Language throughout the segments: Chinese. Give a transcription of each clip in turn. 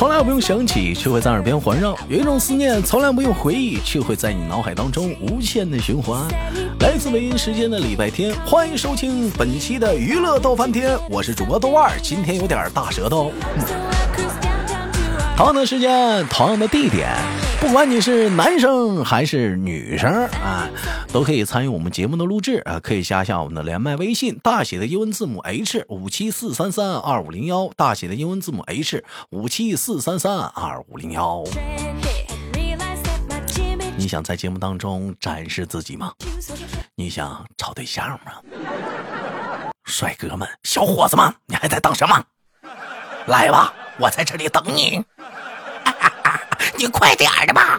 从来不用想起，却会在耳边环绕；有一种思念从来不用回忆，却会在你脑海当中无限的循环。来自北京时间的礼拜天，欢迎收听本期的娱乐逗翻天，我是主播豆二，今天有点大舌头。同样的时间，同样的地点。不管你是男生还是女生啊，都可以参与我们节目的录制啊！可以加下我们的连麦微信，大写的英文字母 H 五七四三三二五零幺，大写的英文字母 H 五七四三三二五零幺。你想在节目当中展示自己吗？你想找对象吗？帅哥们、小伙子们，你还在等什么？来吧，我在这里等你。你快点的吧！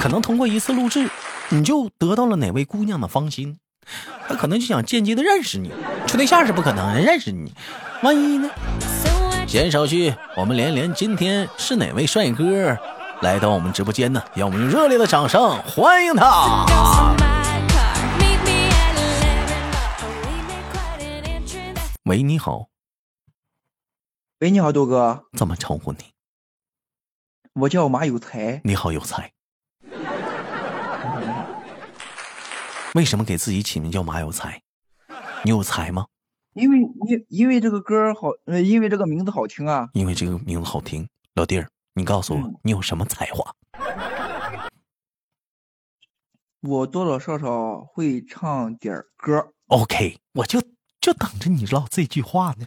可能通过一次录制，你就得到了哪位姑娘的芳心，她可能就想间接的认识你。处对象是不可能认识你，万一呢？闲少叙，我们连连今天是哪位帅哥来到我们直播间呢？让我们用热烈的掌声欢迎他！喂，你好。喂，你好，豆哥。怎么称呼你？我叫马有才，你好有才。为什么给自己起名叫马有才？你有才吗？因为因因为这个歌好，呃，因为这个名字好听啊。因为这个名字好听，老弟儿，你告诉我，你有什么才华？我多多少少会唱点歌。OK，我就就等着你唠这句话呢。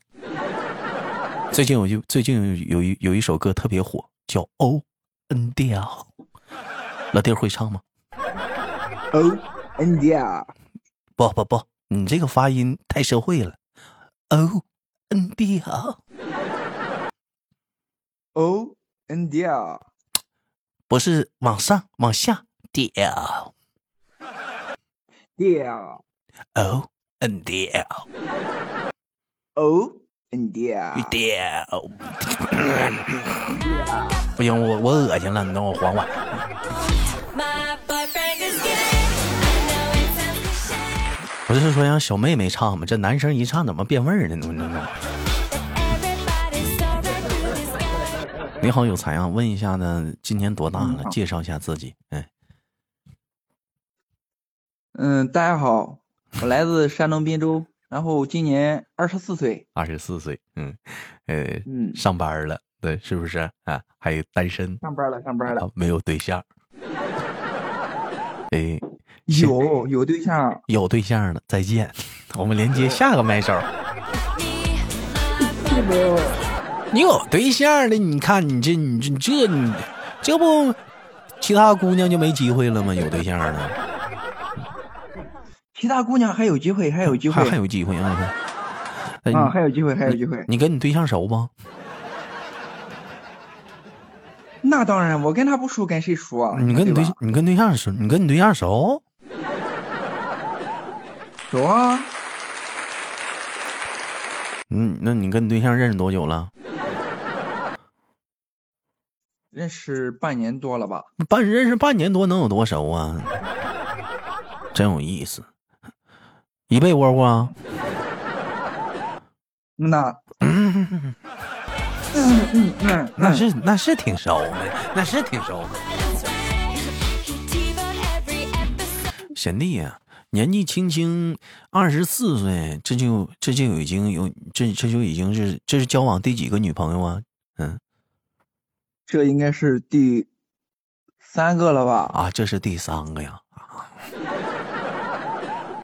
最近我就最近有一有一首歌特别火。叫 O N D L，老弟会唱吗？O N D L，不不不，你这个发音太社会了。O N D L。O N D L，不是往上往下调，调 O N 调，O N 调，调。不行，我我恶心了，你等我缓缓。不是说让小妹妹唱吗？这男生一唱怎么变味儿呢？你好，有才啊！问一下呢，今年多大了？介绍一下自己。哎嗯，大家好，我来自山东滨州，然后今年二十四岁。二十四岁，嗯，呃，嗯，上班了。对，是不是啊？还有单身，上班了，上班了，没有对象。哎，有有对象，有对象了。再见，我们连接下个麦手。你有对象了？你看你这你这这你这不，其他姑娘就没机会了吗？有对象了，其他姑娘还有机会，还有机会，还有机会啊！啊，还有机会，还有机会。你跟你对象熟不？那当然，我跟他不熟，跟谁熟啊？你跟你对，你跟对象熟？你跟你对象熟？熟啊。嗯，那你跟你对象认识多久了？认识半年多了吧？半认识半年多能有多熟啊？真有意思。一被窝过？那。嗯嗯嗯，那是那是挺熟的，那是挺熟的。贤弟呀，年纪轻轻二十四岁，这就这就已经有这这就已经是这是交往第几个女朋友啊？嗯，这应该是第三个了吧？啊，这是第三个呀。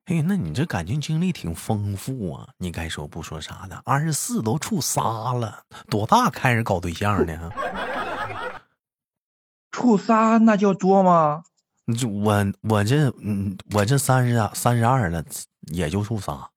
哎，那你这感情经历挺丰富啊！你该说不说啥的？二十四都处仨了，多大开始搞对象呢？处仨那叫多吗？我我这嗯，我这三十三十二了，也就处仨。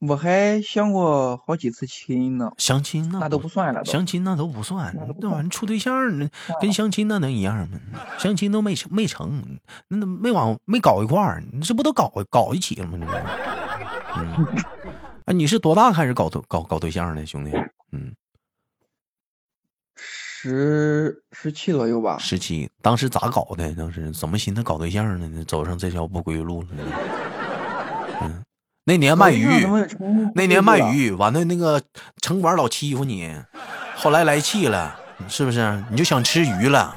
我还相过好几次亲呢，相亲那都不算了，相亲那都不算，那玩意儿处对象呢，跟相亲那能一样吗？相亲都没成，没成，那没往没搞一块儿，你这不都搞搞一起了吗？这不，嗯，啊，你是多大开始搞对搞搞对象的，兄弟？嗯，十十七左右吧。十七，当时咋搞的？当时怎么寻思搞对象呢？走上这条不归路了？嗯。那年卖鱼。那年卖鱼，完了那个城管老欺负你，后来来气了，是不是？你就想吃鱼了，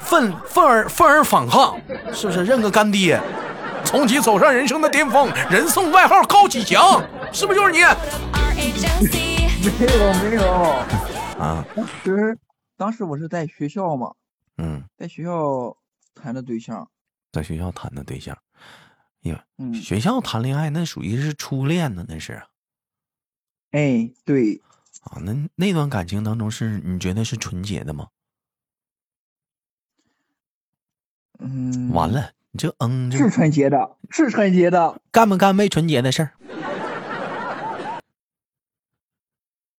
愤愤而愤而反抗，是不是？认个干爹，从其走上人生的巅峰，人送外号高启强，是不是？就是你？没有没有，啊，当时当时我是在学校嘛，嗯，在学校谈的对象，在学校谈的对象，呀，嗯，学校谈恋爱那属于是初恋呢，那是哎，对，啊，那那段感情当中是你觉得是纯洁的吗？嗯，完，了，你这嗯这是纯洁的，是纯洁的，干不干没纯洁的事儿？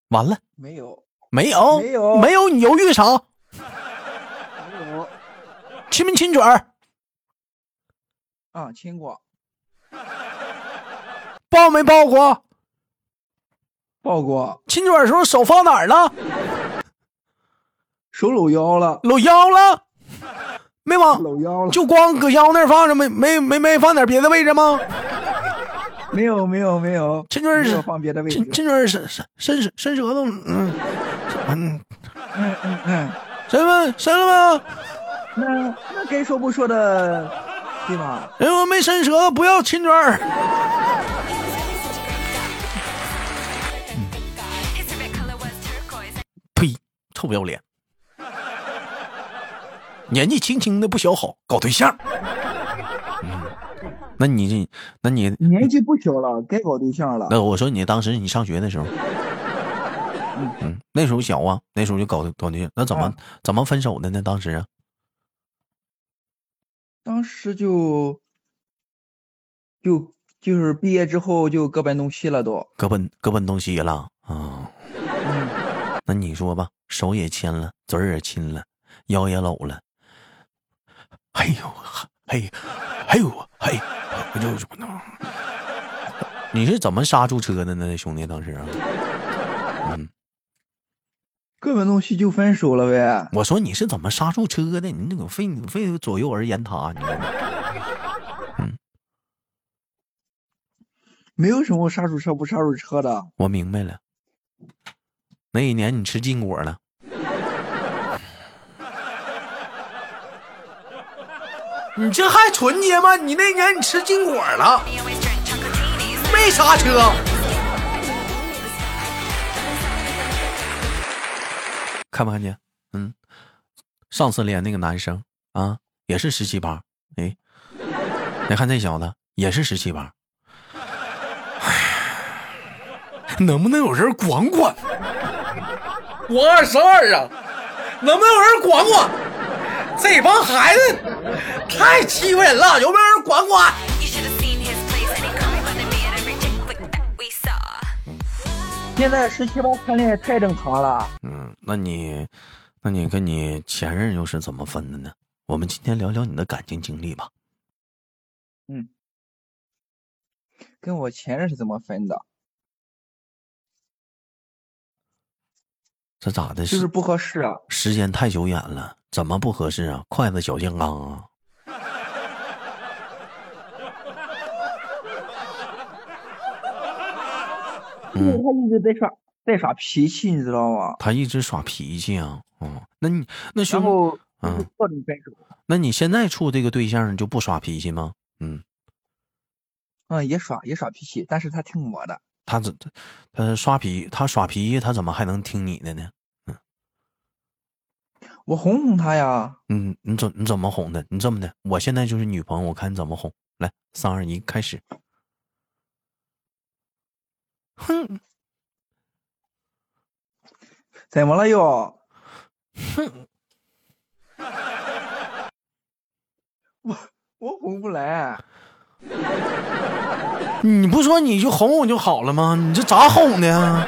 完了，没有没有，没有没有，你犹豫啥？没有亲没亲嘴儿？啊，亲过，抱没抱过？抱过，亲嘴儿的时候手放哪儿了？手搂腰了，搂腰了？没往，搂腰了，就光搁腰那儿放着，没没没没放点别的位置吗？没有没有没有，亲嘴儿是放别的位置亲，亲嘴儿伸伸伸舌伸舌头，嗯嗯嗯嗯嗯，伸了伸了吗？那那该说不说的，对吧？人说没伸舌头不要亲嘴儿。臭不要脸！年纪轻轻的不小好，搞对象。嗯，那你这，那你年纪不小了，该搞对象了。那我说你当时你上学的时候，嗯，那时候小啊，那时候就搞搞对象，那怎么、啊怎么分手的呢？当时啊，当时就就就是毕业之后就各奔东西了都。各奔各奔东西了啊。嗯，那你说吧，手也牵了，嘴儿也亲了，腰也搂了。哎呦，嘿，哎呦，嘿，我就什么呢？你是怎么刹住车的呢，兄弟？当时啊，嗯，各奔东西就分手了呗。我说你是怎么刹住车的？你那个非你非左右而言他，你知道吗？没有什么刹住车不刹住车的。我明白了。那一年你吃禁果了，你这还纯洁吗？你那年你吃禁果了没刹车。看没看见？嗯，上次连那个男生啊，也是十七八。哎，你看这小子也是十七八。哎，能不能有人管管？我二十二啊，能不能有人管管？这帮孩子太欺负人了，有没有人管管现在十七八谈恋爱太正常了。嗯，那你，那你跟你前任又是怎么分的呢？我们今天聊聊你的感情经历吧。嗯，跟我前任是怎么分的？这咋的？就是不合适啊。时间太久远了，怎么不合适啊？筷子小金刚啊！因为他一直在耍在耍脾气，你知道吗？他一直耍脾气啊。哦，那你那然兄，后就是嗯各种分手。那你现在处这个对象就不耍脾气吗？嗯，嗯，也耍也耍脾气，但是他听我的。他怎他他耍皮他耍脾气，他怎么还能听你的呢？嗯我哄哄他呀。嗯，你怎你怎么哄的？你这么的，我现在就是女朋友，我看你怎么哄。来，三二一，开始。哼怎么了又？哼，我哄不来。你不说你就哄哄就好了吗？你这咋哄的呀？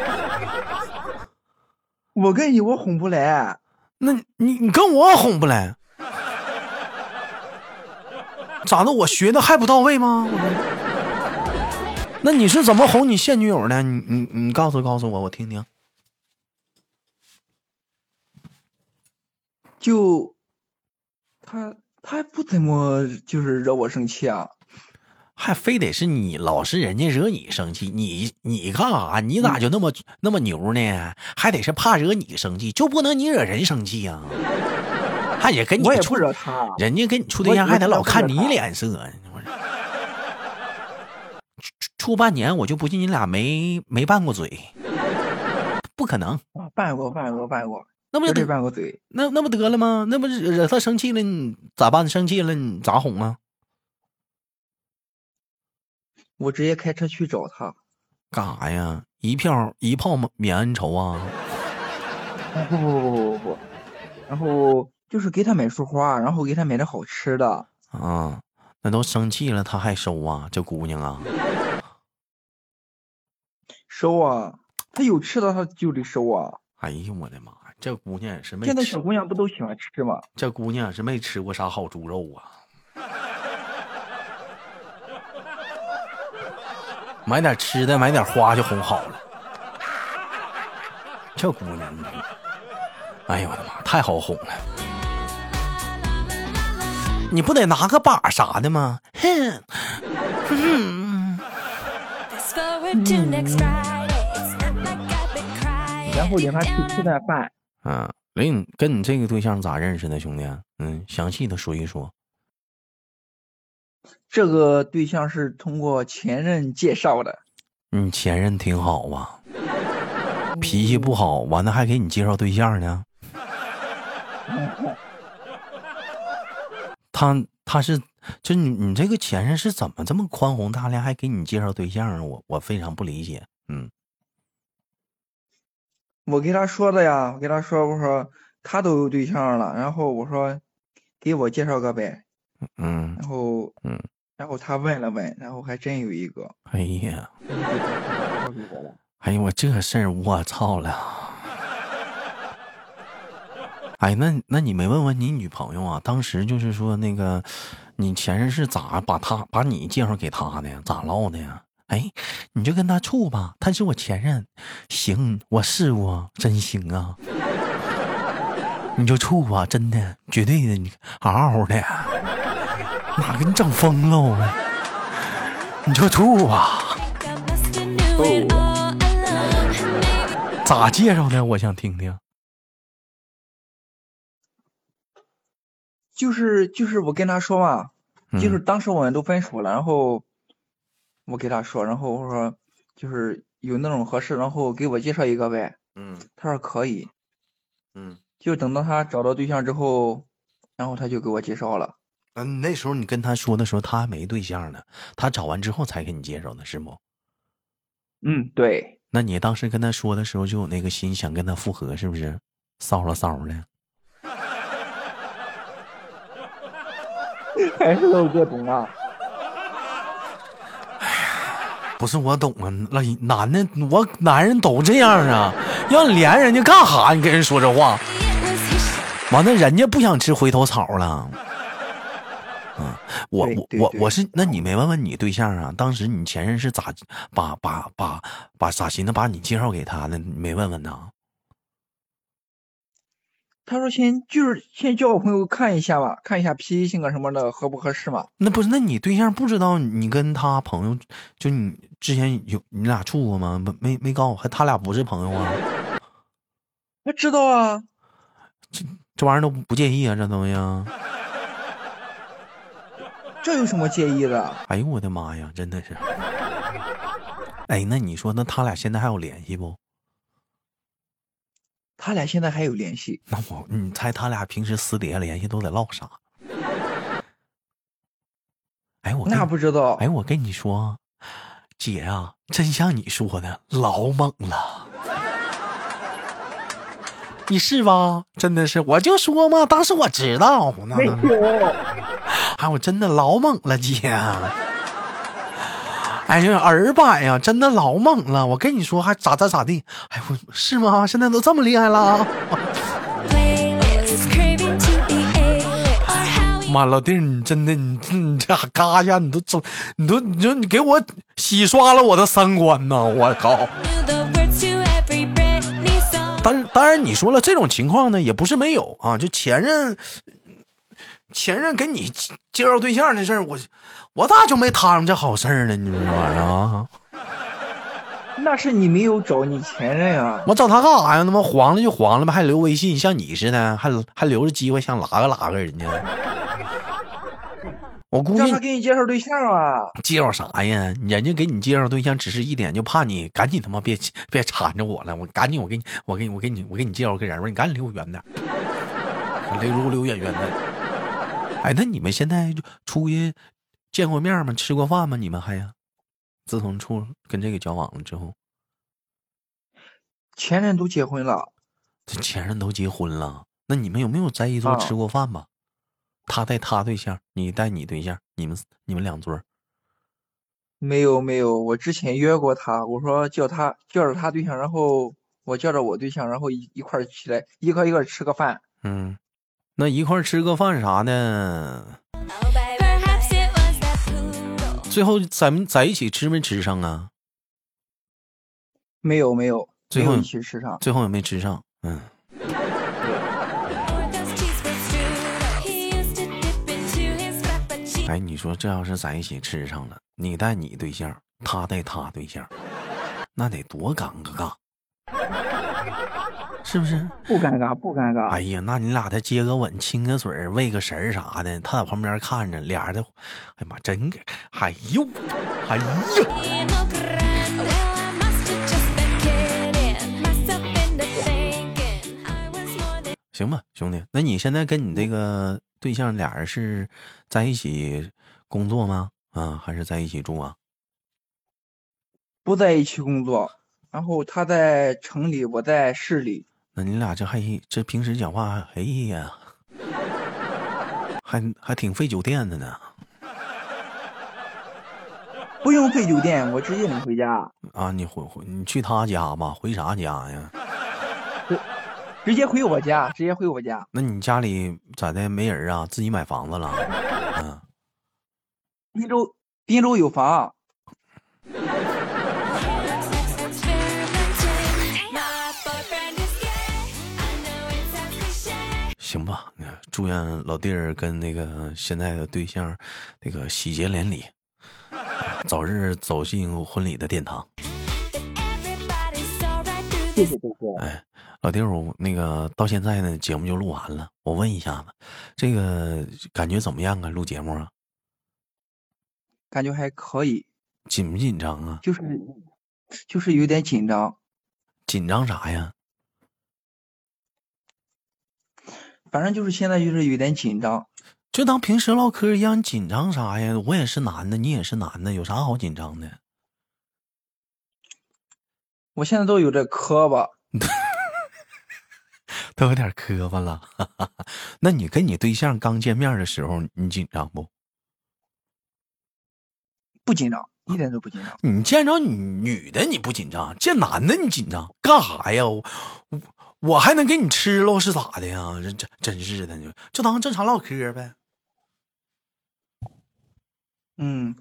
我跟你我哄不来。那你你跟我哄不来，咋的？我学的还不到位吗？那你是怎么哄你现女友的？你你你告诉告诉我，我听听。就他他不怎么就是惹我生气啊。还非得是你老是人家惹你生气，你你干啥？你咋就那么、那么牛呢？还得是怕惹你生气，就不能你惹人生气呀、还得跟你处惹他，人家跟你处对象还得老看你脸色，处处半年我就不信你俩没没拌过嘴，不可能，啊，拌过拌过拌过，那不就得拌过嘴。那那不得了吗？那不惹惹他生气了，你咋办？生气了你咋哄啊？我直接开车去找他。干啥呀？一票一炮免恩仇啊？啊不不不不不不，然后就是给他买束花，然后给他买点好吃的。啊，那都生气了他还收啊？这姑娘啊，收啊，他有吃的他就得收啊。哎呦我的妈呀，这姑娘也是没吃现在小姑娘不都喜欢吃吗？这姑娘是没吃过啥好猪肉啊！买点吃的，买点花就哄好了。这姑娘，哎呦我的妈，太好哄了！你不得拿个把啥的吗？哼.然后领他去吃顿饭。啊，林，跟你这个对象咋认识的，兄弟？嗯，详细的说一说。这个对象是通过前任介绍的。你前任挺好啊，脾气不好，完了还给你介绍对象呢。他他是就你你这个前任是怎么这么宽宏大量，还给你介绍对象啊？我我非常不理解。嗯，我跟他说的呀，我跟他说，我说他都有对象了，然后我说给我介绍个呗，嗯，然后嗯，然后他问了问，然后还真有一个，哎呀。哎呀，我这事儿我操了。哎，那那你没问问你女朋友啊？当时就是说那个，你前任是咋把他把你介绍给他的呀？咋唠的呀？哎，你就跟他处吧，他是我前任，行，我试过，真行啊。你就处吧，真的，绝对的，你嗷嗷的，哪给你整疯了我？你就处吧咋介绍的？我想听听。就是就是我跟他说嘛，就是嗯当时我们都分手了，然后我给他说，然后我说就是有那种合适，然后给我介绍一个呗。嗯他说可以，嗯。就等到他找到对象之后，然后他就给我介绍了。嗯，那时候你跟他说的时候，他还没对象呢，他找完之后才给你介绍的，是不？嗯，对，那你当时跟他说的时候，就有那个心想跟他复合，是不是？骚了骚的，还是都不懂啊。不是我懂啊，那男的我男人都这样啊，要连人家干哈？你跟人说这话完了人家不想吃回头草了。嗯，我我我我是，那你没问问你对象啊？当时你前任是咋把把把把咋寻思把你介绍给他的？你没问问呢？他说先就是先交个朋友看一下吧，看一下脾气性格什么的合不合适嘛。那不是，那你对象不知道你跟他朋友，就你之前有你俩处过吗？没没没告诉我，还他俩不是朋友啊？他知道啊，这玩意儿都不介意啊？这东西啊？这有什么介意的？哎呦我的妈呀，真的是！哎，那你说，那他俩现在还有联系不？他俩现在还有联系。那我，你猜他俩平时私底下联系都得唠啥？哎，我那不知道，哎，我跟你说，姐啊，真像你说的，老猛了。你是吧？真的是，我就说嘛，当时我知道，那没有。哎，我真的老猛了，姐。哎呀，儿版呀，真的老猛了。我跟你说，还咋咋咋地？哎，我是吗？现在都这么厉害了妈老弟，你真的，你你这嘎一下，你都走，你都你就你给我洗刷了我的三观呐！我靠.当，当然，你说了这种情况呢，也不是没有啊。就前任前任给你介绍对象的事儿，我我咋就没摊上这好事儿呢？你说这玩意儿啊？那是你没有找你前任啊。我找他干啥呀？他妈黄了就黄了吧，还留微信，像你似的，还还留着机会想拉个拉个人家。我估计让他给你介绍对象啊。介绍啥呀？人家给你介绍对象，只是一点就怕你赶紧他妈别别缠着我了。我赶紧我给你我给你我给你我给你介绍个人吧，你赶紧离我远点儿，离我离我远远的。哎，那你们现在就出去见过面吗？吃过饭吗？你们还呀？自从处跟这个交往了之后，前任都结婚了，这前任都结婚了，那你们有没有在一桌啊吃过饭吧？他带他对象，你带你对象，你们你们两桌。没有没有，我之前约过他，我说叫他叫着他对象，然后我叫着我对象，然后一一块儿起来，一块一块吃个饭。嗯，那一块吃个饭啥的，最后咱在一起吃没吃上啊？没有没有，最后一起吃上，最后也没吃上，嗯。哎，你说这要是在一起吃上了，你带你对象，他带他对象，那得多尴尬。是不是？不尴尬，不尴尬。哎呀，那你俩再接个吻、亲个嘴儿、喂个食儿啥的，他在旁边看着，俩人的，哎呀妈，真给，哎呦，哎呦，No grande. I must have just been kidding myself into thinking I was more than 行吧，兄弟，那你现在跟你这个对象俩人是在一起工作吗？啊，还是在一起住啊？不在一起工作，然后他在城里，我在市里。那你俩这还这平时讲话，哎呀，还还挺费酒店的呢。不用费酒店，我直接领回家，啊，你回回你去他家吧，回啥家呀？直接回我家，直接回我家。那你家里咋的没人啊？自己买房子了？嗯，滨州，滨州有房，行吧，那祝愿老弟儿跟那个现在的对象，那个喜结连理，早日走进婚礼的殿堂。谢谢哥哥。哎，老弟儿，我那个到现在呢，节目就录完了。我问一下子，这个感觉怎么样啊？录节目啊，感觉还可以，紧不紧张啊？就是就是有点紧张，紧张啥呀？反正就是现在就是有点紧张。就当平时唠嗑一样，紧张啥呀？我也是男的，你也是男的，有啥好紧张的？我现在都有点磕巴，都有点磕巴了。那你跟你对象刚见面的时候，你紧张不？不紧张，一点都不紧张。你见着女女的你不紧张，见男的你紧张干啥呀？我我我还能给你吃喽是咋的呀？这真真是的，就就当正常唠嗑呗。嗯，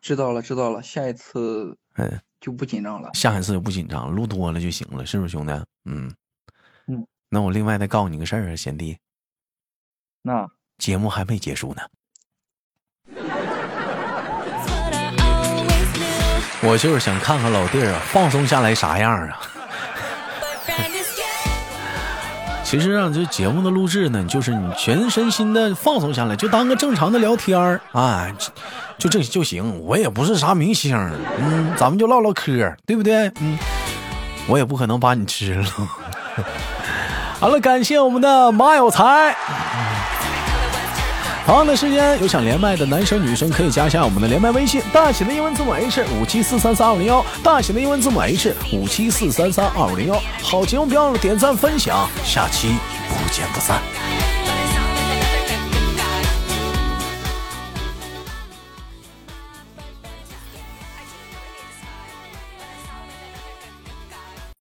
知道了，知道了，下一次嗯，就不紧张了。下一次就不紧张，录多了就行了，是不是兄弟？嗯嗯。那我另外再告诉你个事儿啊，贤弟，那节目还没结束呢。我就是想看看老弟儿啊，放松下来啥样啊。其实啊，这节目的录制呢，就是你全身心的放松下来，就当个正常的聊天儿啊，就就这就行。我也不是啥明星，嗯，咱们就唠唠嗑，对不对？嗯，我也不可能把你吃了。好了，感谢我们的马有才。同样的时间，有想连麦的男生女生可以加一下我们的连麦微信，大写的英文字母 H 五七四三三二五零幺，大写的英文字母 H 五七四三三二五零幺。好节目别忘了点赞分享，下期不见不散。